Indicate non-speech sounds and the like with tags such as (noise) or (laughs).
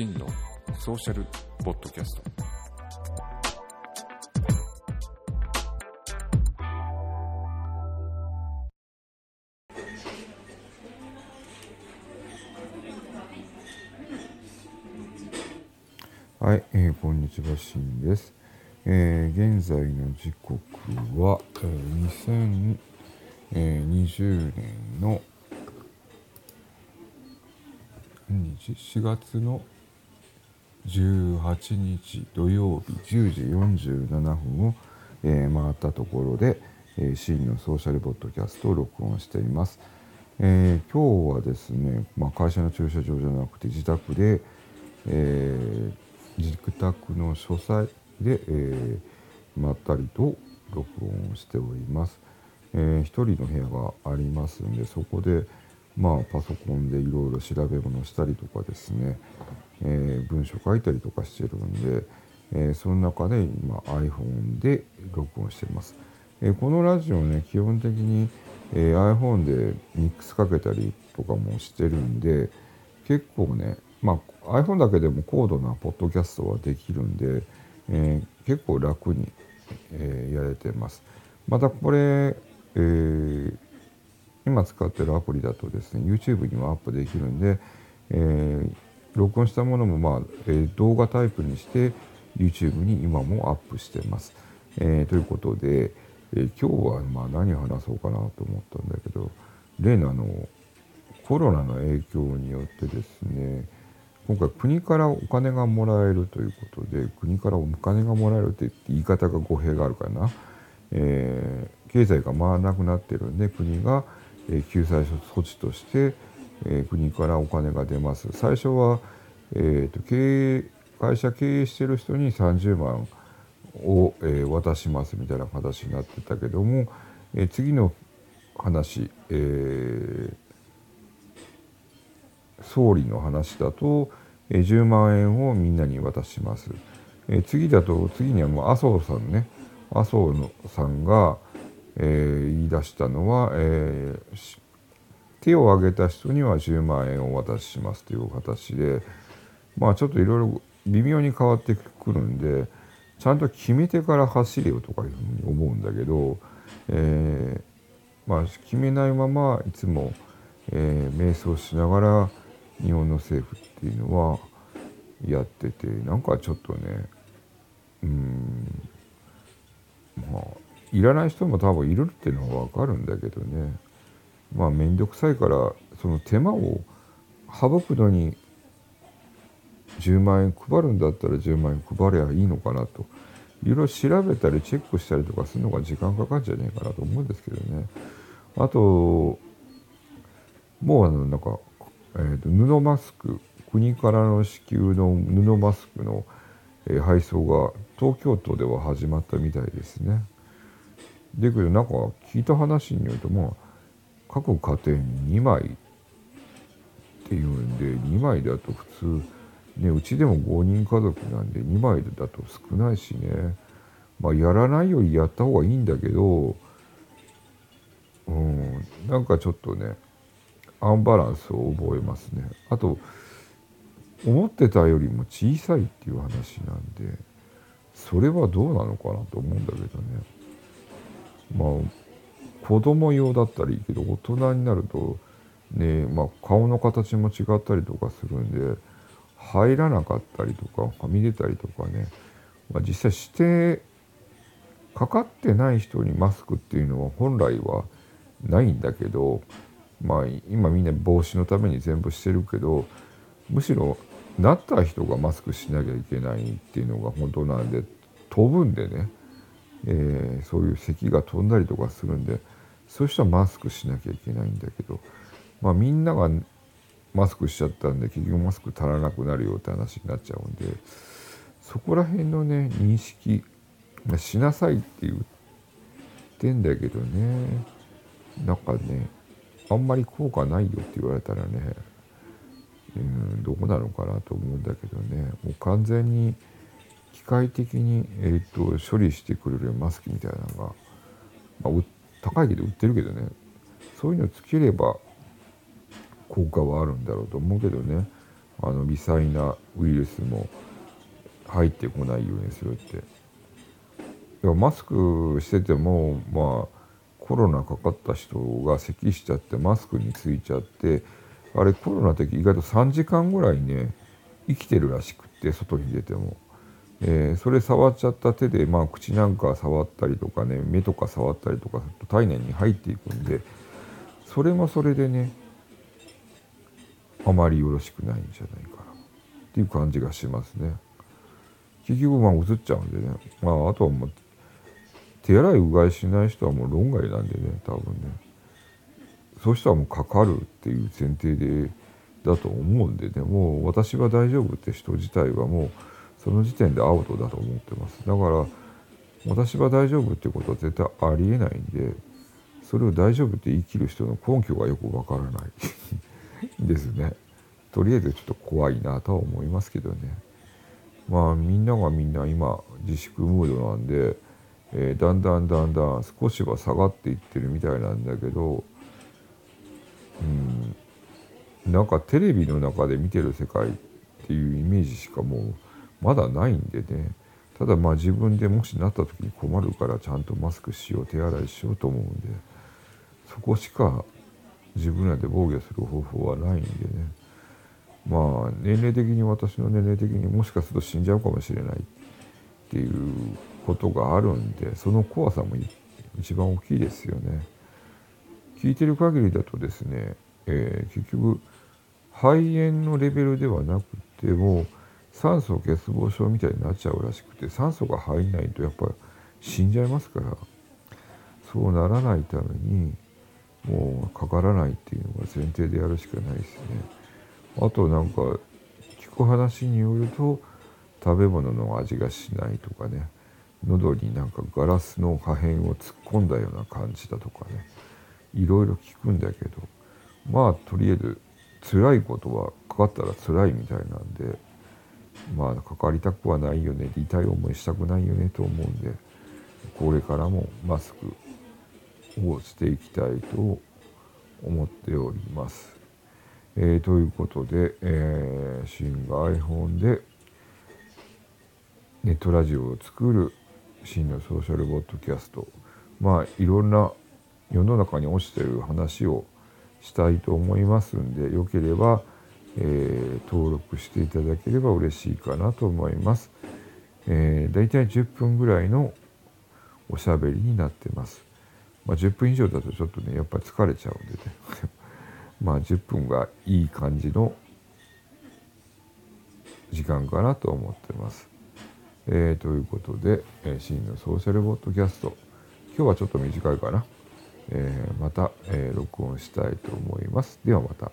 真のソーシャルポッドキャストはい、えー、こんにちは、しんです。えー、現在の時刻は、えー、2020年の ?4 月の18日土曜日10時47分を、えー、回ったところで、えー、シーンのソーシャルポッドキャストを録音しています。えー、今日はですね、まあ、会社の駐車場じゃなくて自宅で、えー、自宅の書斎で、えー、まったりと録音をしております。えー、一人の部屋がありますんでそこで、まあ、パソコンでいろいろ調べ物したりとかですね、えー、文章書いたりとかしてるんで、えー、その中で今 iPhone で録音してます。えー、このラジオね基本的に、え iPhone でミックスかけたりとかもしてるんで結構ね、まあ、iPhone だけでも高度なポッドキャストはできるんで、え結構楽に、えやれてます。またこれ、え今使ってるアプリだとですね YouTube にもアップできるんで、えー録音したものも、まあえー、動画タイプにして YouTube に今もアップしてます。えー、ということで、えー、今日はまあ何を話そうかなと思ったんだけど例のあのコロナの影響によってですね今回国からお金がもらえるということで国からお金がもらえるって言い方が語弊があるかな、えー、経済が回らなくなってるんで国が、救済措置として、国からお金が出ます。最初は、えーと、経営会社経営してる人に30万を、え、渡しますみたいな形になってたけども、え、次の話、えー、総理の話だと、え、10万円をみんなに渡します。え、次だと次にはもう麻生さんね麻生のさんが、えー、言い出したのは、えー、手を挙げた人には10万円をお渡ししますという形でまあちょっといろいろ微妙に変わってくるんでちゃんと決めてから走れよとかいうふうに思うんだけど、えー、まあ決めないままいつも、えー、瞑想しながら日本の政府っていうのはやっててなんかちょっとねうんまあいらない人も多分いるっていうのは分かるんだけどね。まあ面倒くさいからその手間を省くのに10万円配るんだったら10万円配りゃいいのかなと。いろいろ調べたりチェックしたりとかするのが時間かかるんじゃねえかなと思うんですけどね。あともうあのなんか、えーと、布マスク国からの支給の布マスクの、配送が東京都では始まったみたいですね。だけどなんか聞いた話によるとまあ各家庭に2枚っていうんで2枚だと普通ねうちでも5人家族なんで2枚だと少ないしね。まあやらないよりやった方がいいんだけどうんなんかちょっとねアンバランスを覚えますね。あと思ってたよりも小さいっていう話なんでそれはどうなのかなと思うんだけどね。まあ子供用だったらいいけど大人になるとねまあ顔の形も違ったりとかするんで入らなかったりとかはみ出たりとかね、まあ、実際してかかってない人にマスクっていうのは本来はないんだけどまあ今みんな防止のために全部してるけどむしろなった人がマスクしなきゃいけないっていうのが本当なんで飛ぶんでね。えー、そういう咳が飛んだりとかするんでそういう人はマスクしなきゃいけないんだけど、まあ、みんながマスクしちゃったんで結局マスク足らなくなるよって話になっちゃうんでそこら辺のね認識しなさいって言ってんだけどねなんかねあんまり効果ないよって言われたらねうんどこなのかなと思うんだけどねもう完全に機械的に、えーと、処理してくれるマスクみたいなのが、まあ、高いけど売ってるけどね。そういうのつければ効果はあるんだろうと思うけどね。あの微細なウイルスも入ってこないようにするって。いやマスクしててもまあコロナかかった人が咳しちゃってマスクについちゃってあれコロナの時意外と3時間ぐらいね生きてるらしくって外に出ても、えー、それ触っちゃった手で、まあ、口なんか触ったりとかね目とか触ったりとかすると体内に入っていくんでそれもそれでねあまりよろしくないんじゃないかなっていう感じがしますね。結局まあ移っちゃうんでね、まあ、あとはもう手洗いうがいしない人はもう論外なんでね多分ね。そうしたらもうかかるっていう前提でだと思うんでね。もう私は大丈夫って人自体はもうその時点でアウトだと思ってます。だから私は大丈夫っていうことは絶対ありえないんでそれを大丈夫って言い切る人の根拠がよくわからない。(laughs) ですね。とりあえずちょっと怖いなとは思いますけどね。まあみんながみんな今自粛ムードなんで、えー、だんだんだんだん少しは下がっていってるみたいなんだけどうん。なんかテレビの中で見てる世界っていうイメージしかもうまだないんでね。ただまあ自分でもしなった時に困るからちゃんとマスクしよう手洗いしようと思うんでそこしか自分らで防御する方法はないんでね。まあ年齢的に私の年齢的にもしかすると死んじゃうかもしれない。っていうことがあるんでその怖さも一番大きいですよね。聞いてる限りだとですね、えー、結局肺炎のレベルではなくても酸素欠乏症みたいになっちゃうらしくて酸素が入んないとやっぱ死んじゃいますからそうならないためにもうかからないっていうのが前提でやるしかないですね。あとなんか聞く話によると食べ物の味がしないとかね喉になんかガラスの破片を突っ込んだような感じだとかねいろいろ聞くんだけどまあとりあえず辛いことはかかったら辛いみたいなんでまあかかりたくはないよね。痛い思いしたくないよね。と思うんでこれからもマスクをしていきたいと思っております。えー、ということで、えー、新が iPhone でネットラジオを作る真のソーシャルボッドキャスト。まあいろんな世の中に落ちてる話をしたいと思いますんでよければ、えー、登録していただければ嬉しいかなと思います。えー、だいたい10分ぐらいのおしゃべりになってます。まあ、10分以上だとちょっとねやっぱり疲れちゃうんでね (laughs) まあ10分がいい感じの時間かなと思ってます。えー、ということで、えー、真のソーシャルボッドキャスト今日はちょっと短いかな。えー、また、えー、録音したいと思います。ではまた。